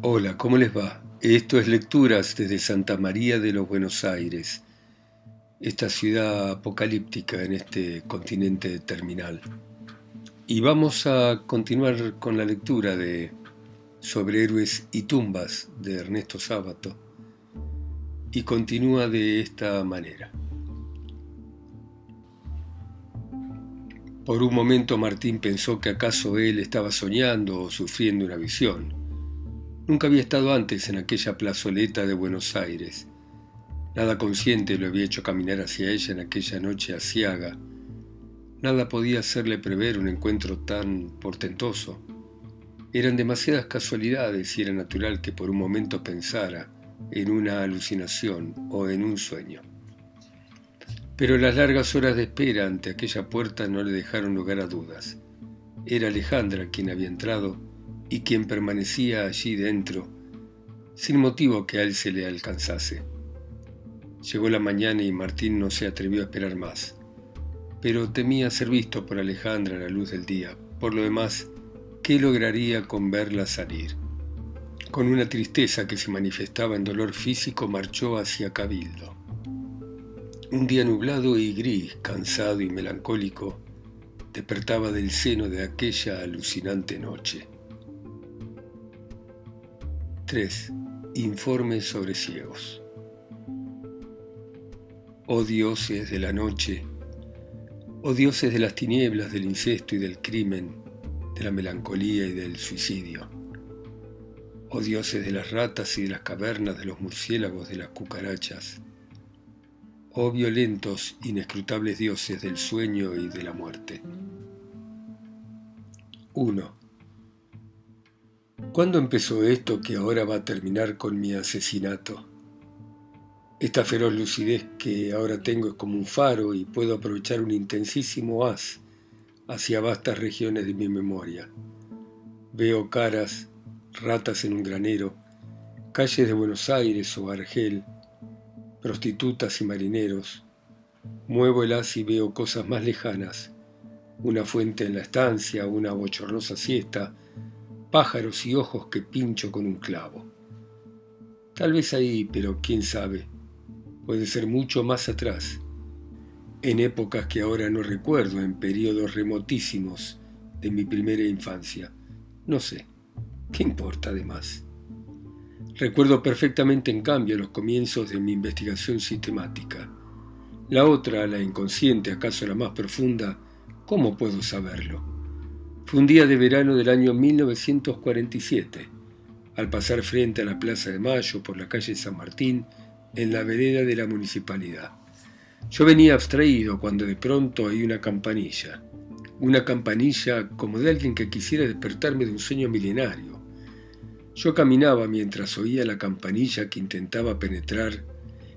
Hola, ¿cómo les va? Esto es Lecturas desde Santa María de los Buenos Aires, esta ciudad apocalíptica en este continente terminal. Y vamos a continuar con la lectura de Sobre héroes y tumbas de Ernesto Sábato. Y continúa de esta manera. Por un momento Martín pensó que acaso él estaba soñando o sufriendo una visión Nunca había estado antes en aquella plazoleta de Buenos Aires. Nada consciente lo había hecho caminar hacia ella en aquella noche asiaga. Nada podía hacerle prever un encuentro tan portentoso. Eran demasiadas casualidades y era natural que por un momento pensara en una alucinación o en un sueño. Pero las largas horas de espera ante aquella puerta no le dejaron lugar a dudas. Era Alejandra quien había entrado y quien permanecía allí dentro, sin motivo que a él se le alcanzase. Llegó la mañana y Martín no se atrevió a esperar más, pero temía ser visto por Alejandra a la luz del día. Por lo demás, ¿qué lograría con verla salir? Con una tristeza que se manifestaba en dolor físico, marchó hacia Cabildo. Un día nublado y gris, cansado y melancólico, despertaba del seno de aquella alucinante noche. 3. Informes sobre ciegos. Oh dioses de la noche, oh dioses de las tinieblas, del incesto y del crimen, de la melancolía y del suicidio. Oh dioses de las ratas y de las cavernas, de los murciélagos, de las cucarachas. Oh violentos, inescrutables dioses del sueño y de la muerte. 1. ¿Cuándo empezó esto que ahora va a terminar con mi asesinato? Esta feroz lucidez que ahora tengo es como un faro y puedo aprovechar un intensísimo haz hacia vastas regiones de mi memoria. Veo caras, ratas en un granero, calles de Buenos Aires o Argel, prostitutas y marineros. Muevo el haz y veo cosas más lejanas, una fuente en la estancia, una bochornosa siesta, pájaros y ojos que pincho con un clavo. Tal vez ahí, pero quién sabe, puede ser mucho más atrás, en épocas que ahora no recuerdo, en periodos remotísimos de mi primera infancia. No sé, ¿qué importa además? Recuerdo perfectamente, en cambio, los comienzos de mi investigación sistemática. La otra, la inconsciente, acaso la más profunda, ¿cómo puedo saberlo? Fue un día de verano del año 1947, al pasar frente a la Plaza de Mayo por la calle San Martín, en la vereda de la municipalidad. Yo venía abstraído cuando de pronto oí una campanilla, una campanilla como de alguien que quisiera despertarme de un sueño milenario. Yo caminaba mientras oía la campanilla que intentaba penetrar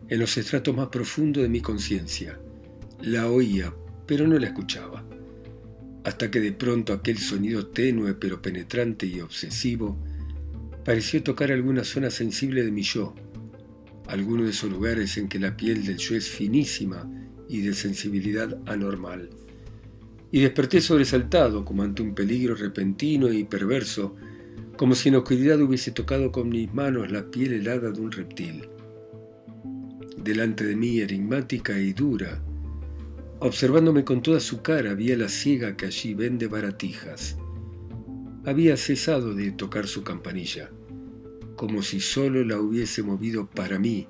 en los estratos más profundos de mi conciencia. La oía, pero no la escuchaba hasta que de pronto aquel sonido tenue pero penetrante y obsesivo pareció tocar alguna zona sensible de mi yo, alguno de esos lugares en que la piel del yo es finísima y de sensibilidad anormal. Y desperté sobresaltado como ante un peligro repentino y perverso, como si en oscuridad hubiese tocado con mis manos la piel helada de un reptil. Delante de mí, enigmática y dura, Observándome con toda su cara, vi a la ciega que allí vende baratijas. Había cesado de tocar su campanilla, como si solo la hubiese movido para mí,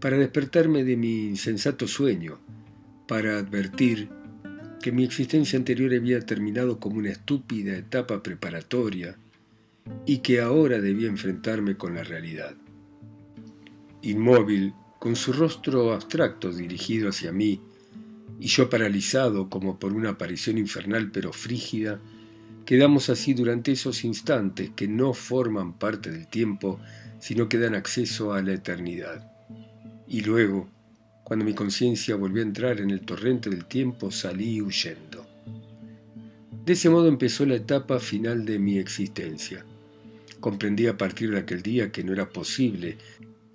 para despertarme de mi insensato sueño, para advertir que mi existencia anterior había terminado como una estúpida etapa preparatoria y que ahora debía enfrentarme con la realidad. Inmóvil, con su rostro abstracto dirigido hacia mí, y yo paralizado como por una aparición infernal pero frígida, quedamos así durante esos instantes que no forman parte del tiempo, sino que dan acceso a la eternidad. Y luego, cuando mi conciencia volvió a entrar en el torrente del tiempo, salí huyendo. De ese modo empezó la etapa final de mi existencia. Comprendí a partir de aquel día que no era posible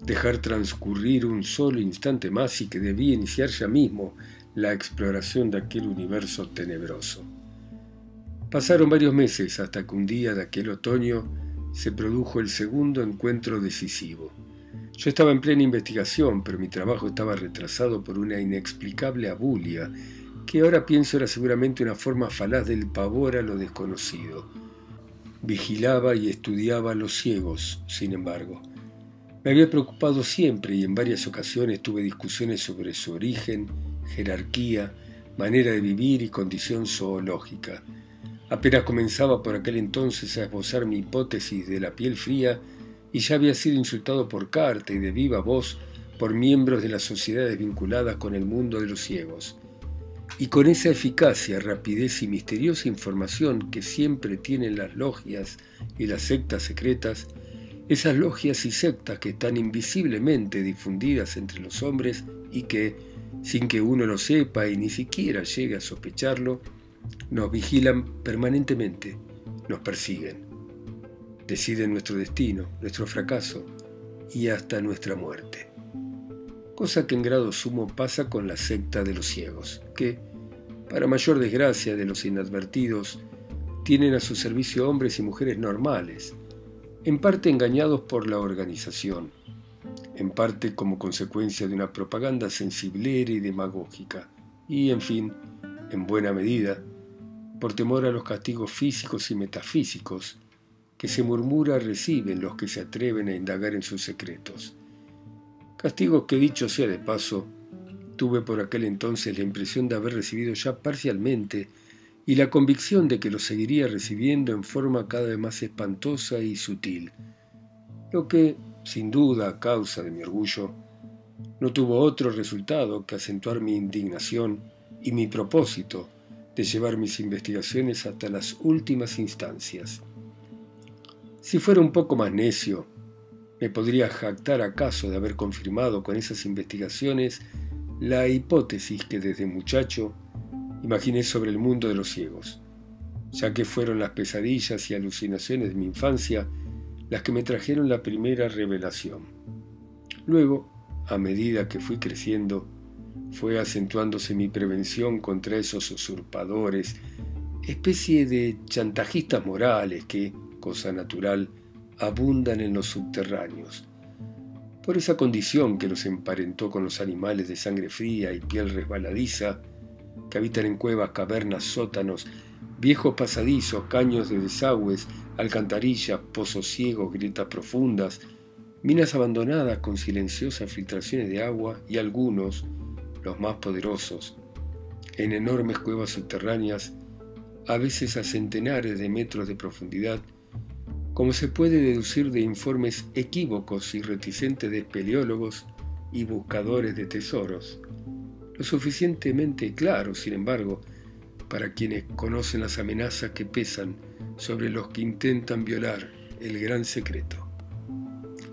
dejar transcurrir un solo instante más y que debía iniciar ya mismo la exploración de aquel universo tenebroso. Pasaron varios meses hasta que un día de aquel otoño se produjo el segundo encuentro decisivo. Yo estaba en plena investigación, pero mi trabajo estaba retrasado por una inexplicable abulia, que ahora pienso era seguramente una forma falaz del pavor a lo desconocido. Vigilaba y estudiaba a los ciegos, sin embargo. Me había preocupado siempre y en varias ocasiones tuve discusiones sobre su origen, jerarquía, manera de vivir y condición zoológica. Apenas comenzaba por aquel entonces a esbozar mi hipótesis de la piel fría y ya había sido insultado por carta y de viva voz por miembros de las sociedades vinculadas con el mundo de los ciegos. Y con esa eficacia, rapidez y misteriosa información que siempre tienen las logias y las sectas secretas, esas logias y sectas que están invisiblemente difundidas entre los hombres y que, sin que uno lo sepa y ni siquiera llegue a sospecharlo, nos vigilan permanentemente, nos persiguen, deciden nuestro destino, nuestro fracaso y hasta nuestra muerte. Cosa que en grado sumo pasa con la secta de los ciegos, que, para mayor desgracia de los inadvertidos, tienen a su servicio hombres y mujeres normales, en parte engañados por la organización, en parte como consecuencia de una propaganda sensiblera y demagógica, y, en fin, en buena medida, por temor a los castigos físicos y metafísicos que se murmura reciben los que se atreven a indagar en sus secretos. Castigos que dicho sea de paso, tuve por aquel entonces la impresión de haber recibido ya parcialmente y la convicción de que los seguiría recibiendo en forma cada vez más espantosa y sutil, lo que, sin duda a causa de mi orgullo, no tuvo otro resultado que acentuar mi indignación y mi propósito de llevar mis investigaciones hasta las últimas instancias. Si fuera un poco más necio, me podría jactar acaso de haber confirmado con esas investigaciones la hipótesis que desde muchacho imaginé sobre el mundo de los ciegos, ya que fueron las pesadillas y alucinaciones de mi infancia las que me trajeron la primera revelación. Luego, a medida que fui creciendo, fue acentuándose mi prevención contra esos usurpadores, especie de chantajistas morales que, cosa natural, abundan en los subterráneos. Por esa condición que los emparentó con los animales de sangre fría y piel resbaladiza, que habitan en cuevas, cavernas, sótanos, viejos pasadizos, caños de desagües, alcantarillas, pozos ciegos, grietas profundas, minas abandonadas con silenciosas filtraciones de agua y algunos, los más poderosos, en enormes cuevas subterráneas, a veces a centenares de metros de profundidad, como se puede deducir de informes equívocos y reticentes de espeleólogos y buscadores de tesoros, lo suficientemente claro, sin embargo, para quienes conocen las amenazas que pesan sobre los que intentan violar el gran secreto.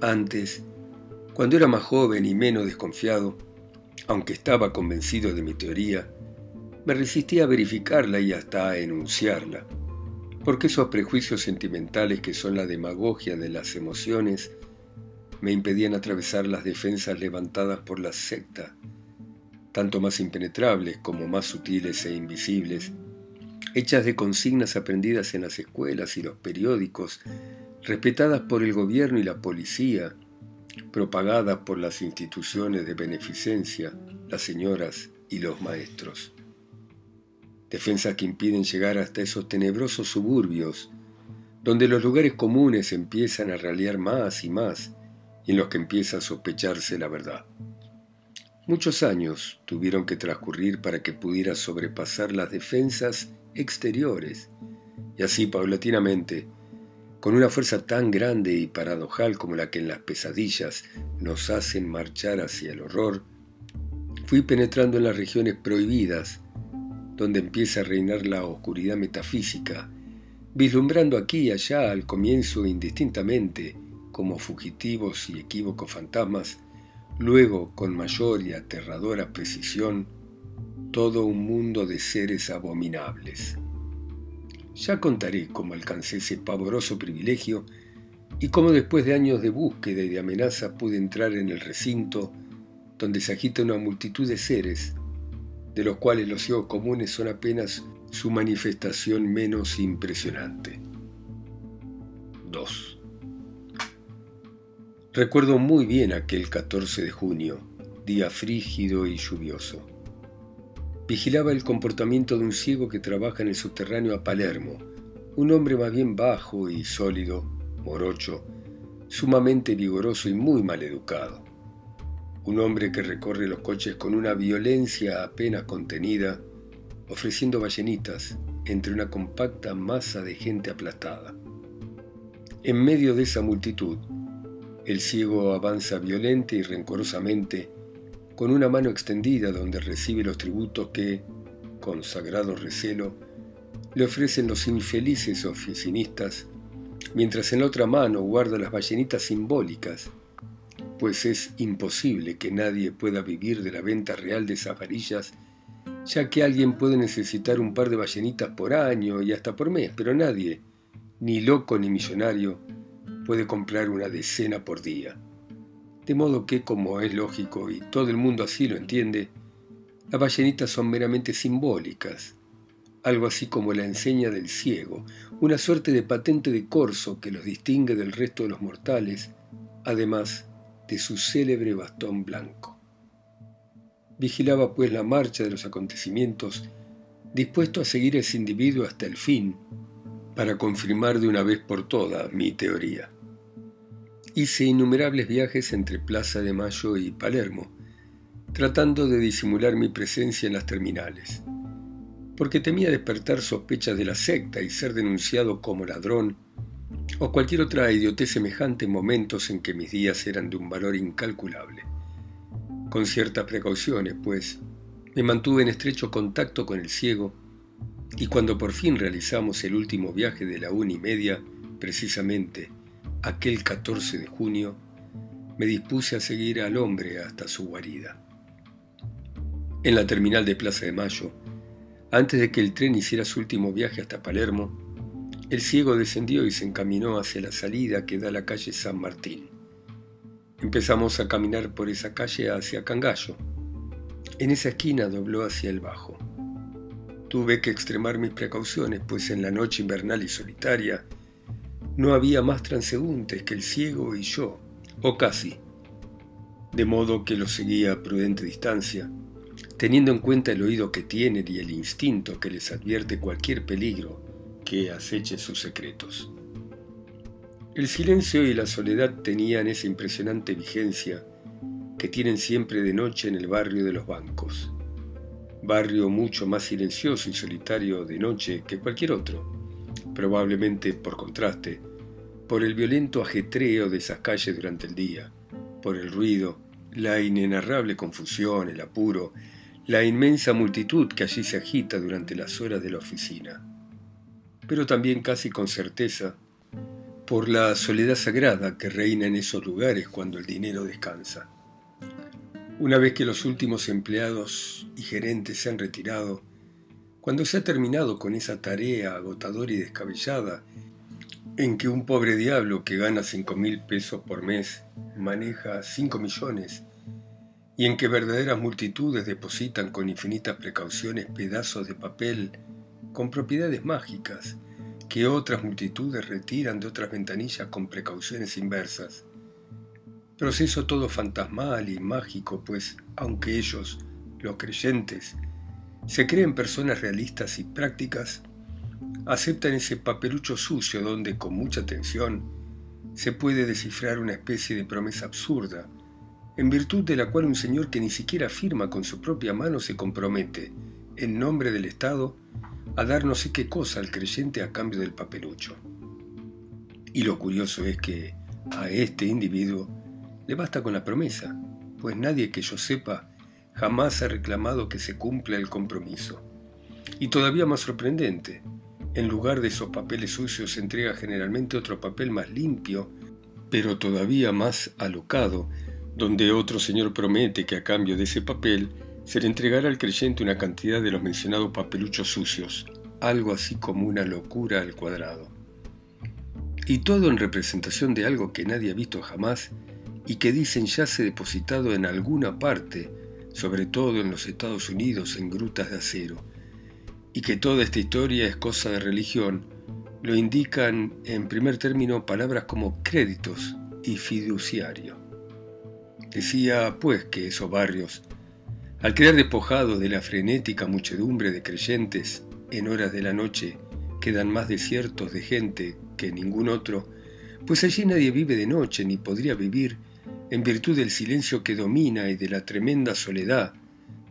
Antes, cuando era más joven y menos desconfiado, aunque estaba convencido de mi teoría, me resistía a verificarla y hasta a enunciarla, porque esos prejuicios sentimentales que son la demagogia de las emociones me impedían atravesar las defensas levantadas por la secta, tanto más impenetrables como más sutiles e invisibles, hechas de consignas aprendidas en las escuelas y los periódicos, respetadas por el gobierno y la policía, propagadas por las instituciones de beneficencia, las señoras y los maestros. Defensas que impiden llegar hasta esos tenebrosos suburbios, donde los lugares comunes empiezan a ralear más y más y en los que empieza a sospecharse la verdad. Muchos años tuvieron que transcurrir para que pudiera sobrepasar las defensas exteriores y así paulatinamente con una fuerza tan grande y paradojal como la que en las pesadillas nos hacen marchar hacia el horror, fui penetrando en las regiones prohibidas, donde empieza a reinar la oscuridad metafísica, vislumbrando aquí y allá al comienzo indistintamente, como fugitivos y equívocos fantasmas, luego con mayor y aterradora precisión, todo un mundo de seres abominables. Ya contaré cómo alcancé ese pavoroso privilegio y cómo después de años de búsqueda y de amenaza pude entrar en el recinto donde se agita una multitud de seres, de los cuales los ciegos comunes son apenas su manifestación menos impresionante. 2. Recuerdo muy bien aquel 14 de junio, día frígido y lluvioso. Vigilaba el comportamiento de un ciego que trabaja en el subterráneo a Palermo, un hombre más bien bajo y sólido, morocho, sumamente vigoroso y muy mal educado. Un hombre que recorre los coches con una violencia apenas contenida, ofreciendo ballenitas entre una compacta masa de gente aplastada. En medio de esa multitud, el ciego avanza violenta y rencorosamente, con una mano extendida donde recibe los tributos que, con sagrado recelo, le ofrecen los infelices oficinistas, mientras en la otra mano guarda las ballenitas simbólicas, pues es imposible que nadie pueda vivir de la venta real de esas varillas ya que alguien puede necesitar un par de ballenitas por año y hasta por mes, pero nadie, ni loco ni millonario, puede comprar una decena por día. De modo que, como es lógico y todo el mundo así lo entiende, las ballenitas son meramente simbólicas, algo así como la enseña del ciego, una suerte de patente de corso que los distingue del resto de los mortales, además de su célebre bastón blanco. Vigilaba pues la marcha de los acontecimientos, dispuesto a seguir ese individuo hasta el fin, para confirmar de una vez por todas mi teoría. Hice innumerables viajes entre Plaza de Mayo y Palermo, tratando de disimular mi presencia en las terminales, porque temía despertar sospechas de la secta y ser denunciado como ladrón o cualquier otra idiotez semejante en momentos en que mis días eran de un valor incalculable. Con ciertas precauciones, pues me mantuve en estrecho contacto con el ciego y cuando por fin realizamos el último viaje de la una y media, precisamente aquel 14 de junio, me dispuse a seguir al hombre hasta su guarida. En la terminal de Plaza de Mayo, antes de que el tren hiciera su último viaje hasta Palermo, el ciego descendió y se encaminó hacia la salida que da la calle San Martín. Empezamos a caminar por esa calle hacia Cangallo. En esa esquina dobló hacia el bajo. Tuve que extremar mis precauciones, pues en la noche invernal y solitaria no había más transeúntes que el ciego y yo, o casi. De modo que lo seguía a prudente distancia, teniendo en cuenta el oído que tienen y el instinto que les advierte cualquier peligro que aceche sus secretos. El silencio y la soledad tenían esa impresionante vigencia que tienen siempre de noche en el barrio de los bancos. Barrio mucho más silencioso y solitario de noche que cualquier otro, probablemente por contraste, por el violento ajetreo de esas calles durante el día, por el ruido, la inenarrable confusión, el apuro, la inmensa multitud que allí se agita durante las horas de la oficina. Pero también casi con certeza por la soledad sagrada que reina en esos lugares cuando el dinero descansa. Una vez que los últimos empleados y gerentes se han retirado, cuando se ha terminado con esa tarea agotadora y descabellada, en que un pobre diablo que gana cinco mil pesos por mes maneja cinco millones, y en que verdaderas multitudes depositan con infinitas precauciones pedazos de papel con propiedades mágicas, que otras multitudes retiran de otras ventanillas con precauciones inversas. Proceso todo fantasmal y mágico, pues aunque ellos, los creyentes, se creen personas realistas y prácticas, aceptan ese papelucho sucio donde con mucha atención se puede descifrar una especie de promesa absurda, en virtud de la cual un señor que ni siquiera firma con su propia mano se compromete, en nombre del Estado, a dar no sé qué cosa al creyente a cambio del papelucho. Y lo curioso es que a este individuo le basta con la promesa, pues nadie que yo sepa jamás ha reclamado que se cumpla el compromiso. Y todavía más sorprendente, en lugar de esos papeles sucios se entrega generalmente otro papel más limpio, pero todavía más alocado, donde otro señor promete que a cambio de ese papel se le entregará al creyente una cantidad de los mencionados papeluchos sucios, algo así como una locura al cuadrado. Y todo en representación de algo que nadie ha visto jamás y que dicen ya se depositado en alguna parte, sobre todo en los Estados Unidos, en grutas de acero, y que toda esta historia es cosa de religión, lo indican en primer término palabras como créditos y fiduciario. Decía, pues, que esos barrios, al quedar despojados de la frenética muchedumbre de creyentes en horas de la noche, quedan más desiertos de gente que ningún otro, pues allí nadie vive de noche ni podría vivir en virtud del silencio que domina y de la tremenda soledad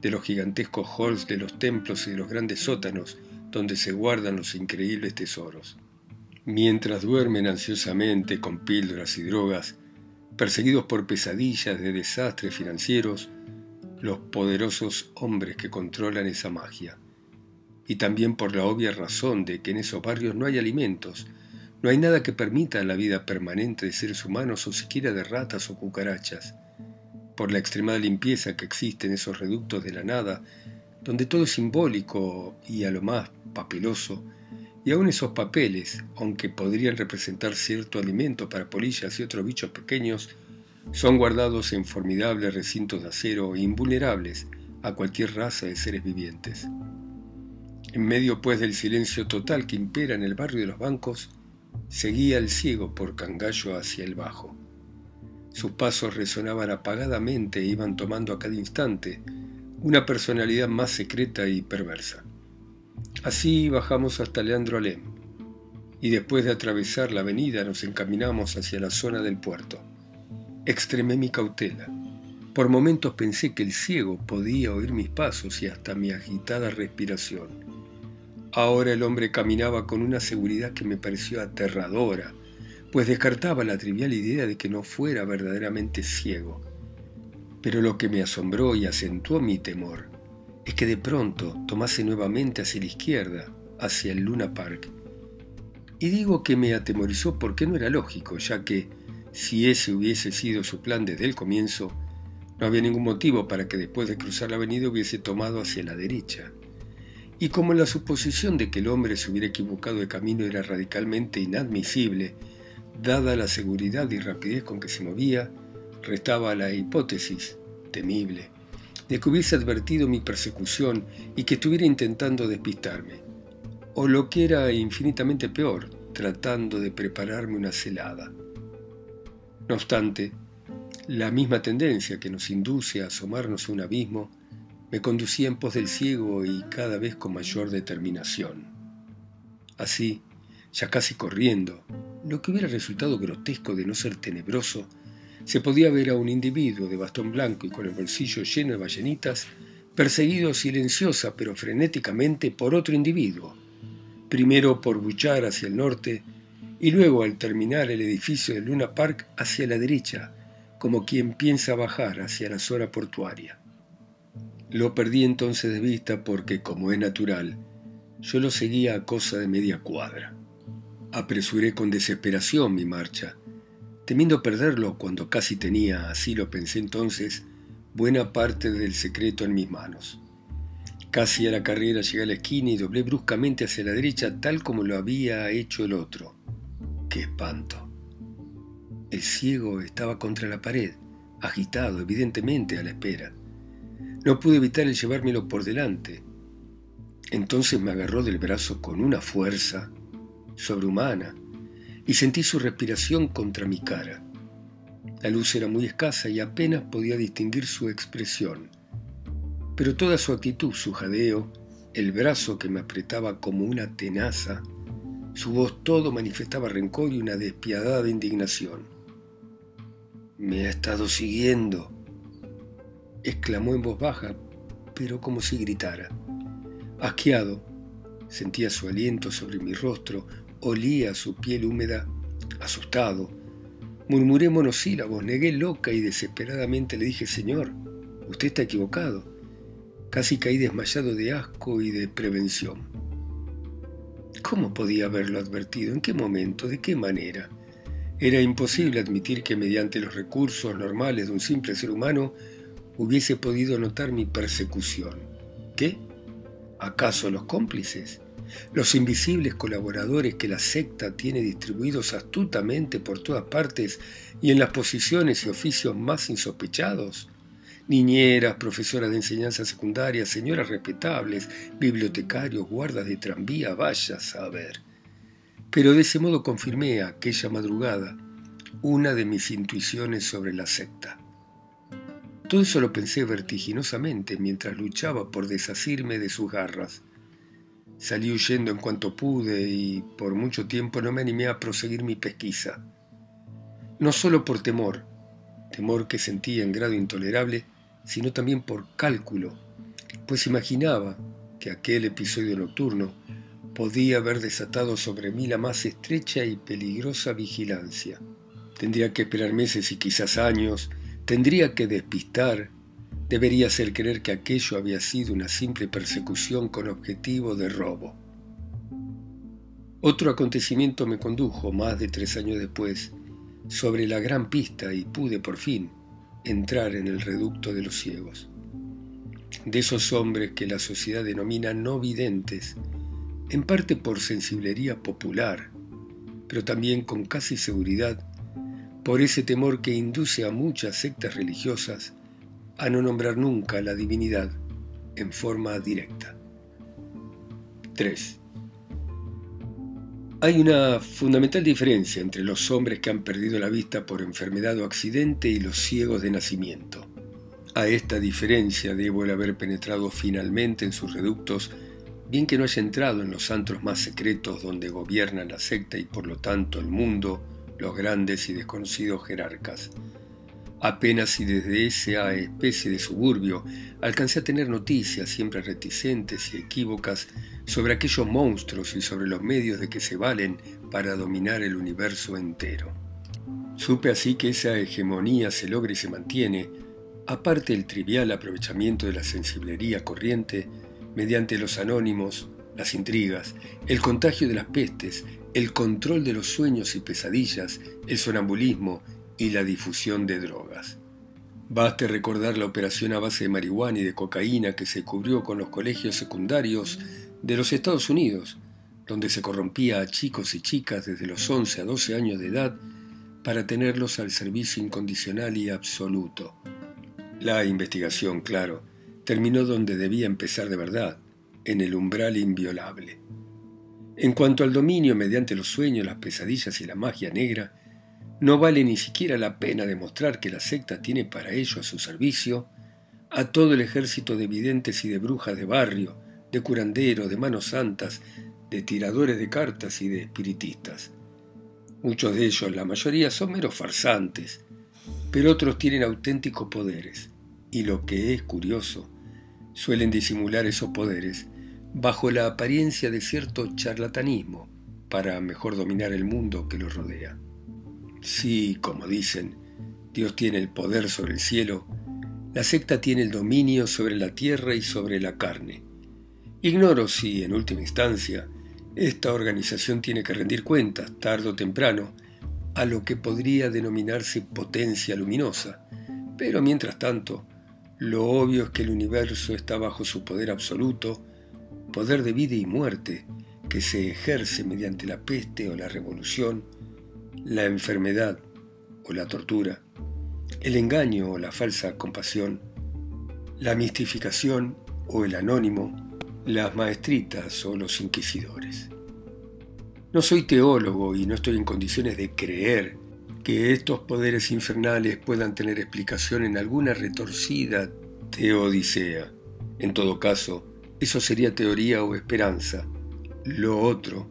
de los gigantescos halls de los templos y de los grandes sótanos donde se guardan los increíbles tesoros. Mientras duermen ansiosamente con píldoras y drogas, perseguidos por pesadillas de desastres financieros, los poderosos hombres que controlan esa magia. Y también por la obvia razón de que en esos barrios no hay alimentos, no hay nada que permita la vida permanente de seres humanos o siquiera de ratas o cucarachas, por la extremada limpieza que existe en esos reductos de la nada, donde todo es simbólico y a lo más papeloso, y aun esos papeles, aunque podrían representar cierto alimento para polillas y otros bichos pequeños, son guardados en formidables recintos de acero e invulnerables a cualquier raza de seres vivientes. En medio pues del silencio total que impera en el barrio de los bancos, seguía el ciego por Cangallo hacia el bajo. Sus pasos resonaban apagadamente e iban tomando a cada instante una personalidad más secreta y perversa. Así bajamos hasta Leandro Alem, y después de atravesar la avenida nos encaminamos hacia la zona del puerto. Extremé mi cautela. Por momentos pensé que el ciego podía oír mis pasos y hasta mi agitada respiración. Ahora el hombre caminaba con una seguridad que me pareció aterradora, pues descartaba la trivial idea de que no fuera verdaderamente ciego. Pero lo que me asombró y acentuó mi temor es que de pronto tomase nuevamente hacia la izquierda, hacia el Luna Park. Y digo que me atemorizó porque no era lógico, ya que, si ese hubiese sido su plan desde el comienzo, no había ningún motivo para que después de cruzar la avenida hubiese tomado hacia la derecha. Y como la suposición de que el hombre se hubiera equivocado de camino era radicalmente inadmisible, Dada la seguridad y rapidez con que se movía, restaba la hipótesis, temible, de que hubiese advertido mi persecución y que estuviera intentando despistarme, o lo que era infinitamente peor, tratando de prepararme una celada. No obstante, la misma tendencia que nos induce a asomarnos a un abismo me conducía en pos del ciego y cada vez con mayor determinación. Así, ya casi corriendo, lo que hubiera resultado grotesco de no ser tenebroso, se podía ver a un individuo de bastón blanco y con el bolsillo lleno de ballenitas, perseguido silenciosa pero frenéticamente por otro individuo, primero por Buchar hacia el norte y luego al terminar el edificio de Luna Park hacia la derecha, como quien piensa bajar hacia la zona portuaria. Lo perdí entonces de vista porque, como es natural, yo lo seguía a cosa de media cuadra. Apresuré con desesperación mi marcha, temiendo perderlo cuando casi tenía, así lo pensé entonces, buena parte del secreto en mis manos. Casi a la carrera llegué a la esquina y doblé bruscamente hacia la derecha tal como lo había hecho el otro. ¡Qué espanto! El ciego estaba contra la pared, agitado, evidentemente a la espera. No pude evitar el llevármelo por delante. Entonces me agarró del brazo con una fuerza sobrehumana, y sentí su respiración contra mi cara. La luz era muy escasa y apenas podía distinguir su expresión, pero toda su actitud, su jadeo, el brazo que me apretaba como una tenaza, su voz todo manifestaba rencor y una despiadada indignación. Me ha estado siguiendo, exclamó en voz baja, pero como si gritara. Asqueado, sentía su aliento sobre mi rostro, olía su piel húmeda, asustado. Murmuré monosílabos, negué loca y desesperadamente le dije, Señor, usted está equivocado. Casi caí desmayado de asco y de prevención. ¿Cómo podía haberlo advertido? ¿En qué momento? ¿De qué manera? Era imposible admitir que mediante los recursos normales de un simple ser humano hubiese podido notar mi persecución. ¿Qué? ¿Acaso los cómplices? los invisibles colaboradores que la secta tiene distribuidos astutamente por todas partes y en las posiciones y oficios más insospechados. Niñeras, profesoras de enseñanza secundaria, señoras respetables, bibliotecarios, guardas de tranvía, vaya a ver. Pero de ese modo confirmé aquella madrugada, una de mis intuiciones sobre la secta. Todo eso lo pensé vertiginosamente mientras luchaba por desasirme de sus garras. Salí huyendo en cuanto pude y por mucho tiempo no me animé a proseguir mi pesquisa. No solo por temor, temor que sentía en grado intolerable, sino también por cálculo, pues imaginaba que aquel episodio nocturno podía haber desatado sobre mí la más estrecha y peligrosa vigilancia. Tendría que esperar meses y quizás años, tendría que despistar, debería hacer creer que aquello había sido una simple persecución con objetivo de robo. Otro acontecimiento me condujo, más de tres años después, sobre la gran pista y pude por fin entrar en el reducto de los ciegos. De esos hombres que la sociedad denomina no videntes, en parte por sensiblería popular, pero también con casi seguridad por ese temor que induce a muchas sectas religiosas a no nombrar nunca la divinidad en forma directa. 3. Hay una fundamental diferencia entre los hombres que han perdido la vista por enfermedad o accidente y los ciegos de nacimiento. A esta diferencia debo el haber penetrado finalmente en sus reductos, bien que no haya entrado en los antros más secretos donde gobiernan la secta y por lo tanto el mundo, los grandes y desconocidos jerarcas. Apenas si desde esa especie de suburbio alcancé a tener noticias siempre reticentes y equívocas sobre aquellos monstruos y sobre los medios de que se valen para dominar el universo entero. Supe así que esa hegemonía se logra y se mantiene, aparte del trivial aprovechamiento de la sensiblería corriente, mediante los anónimos, las intrigas, el contagio de las pestes, el control de los sueños y pesadillas, el sonambulismo, y la difusión de drogas. Baste recordar la operación a base de marihuana y de cocaína que se cubrió con los colegios secundarios de los Estados Unidos, donde se corrompía a chicos y chicas desde los 11 a 12 años de edad para tenerlos al servicio incondicional y absoluto. La investigación, claro, terminó donde debía empezar de verdad, en el umbral inviolable. En cuanto al dominio mediante los sueños, las pesadillas y la magia negra, no vale ni siquiera la pena demostrar que la secta tiene para ello a su servicio a todo el ejército de videntes y de brujas de barrio, de curanderos, de manos santas, de tiradores de cartas y de espiritistas. Muchos de ellos, la mayoría, son meros farsantes, pero otros tienen auténticos poderes, y lo que es curioso, suelen disimular esos poderes bajo la apariencia de cierto charlatanismo para mejor dominar el mundo que los rodea. Si, como dicen, Dios tiene el poder sobre el cielo, la secta tiene el dominio sobre la tierra y sobre la carne. Ignoro si, en última instancia, esta organización tiene que rendir cuentas, tarde o temprano, a lo que podría denominarse potencia luminosa, pero mientras tanto, lo obvio es que el universo está bajo su poder absoluto, poder de vida y muerte, que se ejerce mediante la peste o la revolución, la enfermedad o la tortura, el engaño o la falsa compasión, la mistificación o el anónimo, las maestritas o los inquisidores. No soy teólogo y no estoy en condiciones de creer que estos poderes infernales puedan tener explicación en alguna retorcida teodicea. En todo caso, eso sería teoría o esperanza. Lo otro,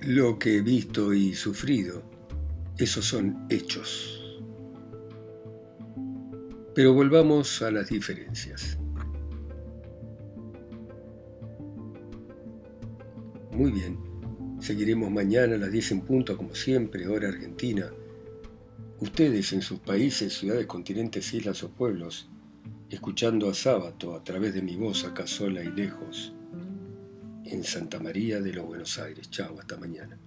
lo que he visto y sufrido, esos son hechos. Pero volvamos a las diferencias. Muy bien, seguiremos mañana a las 10 en punto, como siempre, hora argentina. Ustedes en sus países, ciudades, continentes, islas o pueblos, escuchando a Sábato a través de mi voz acá sola y lejos, en Santa María de los Buenos Aires. Chao, hasta mañana.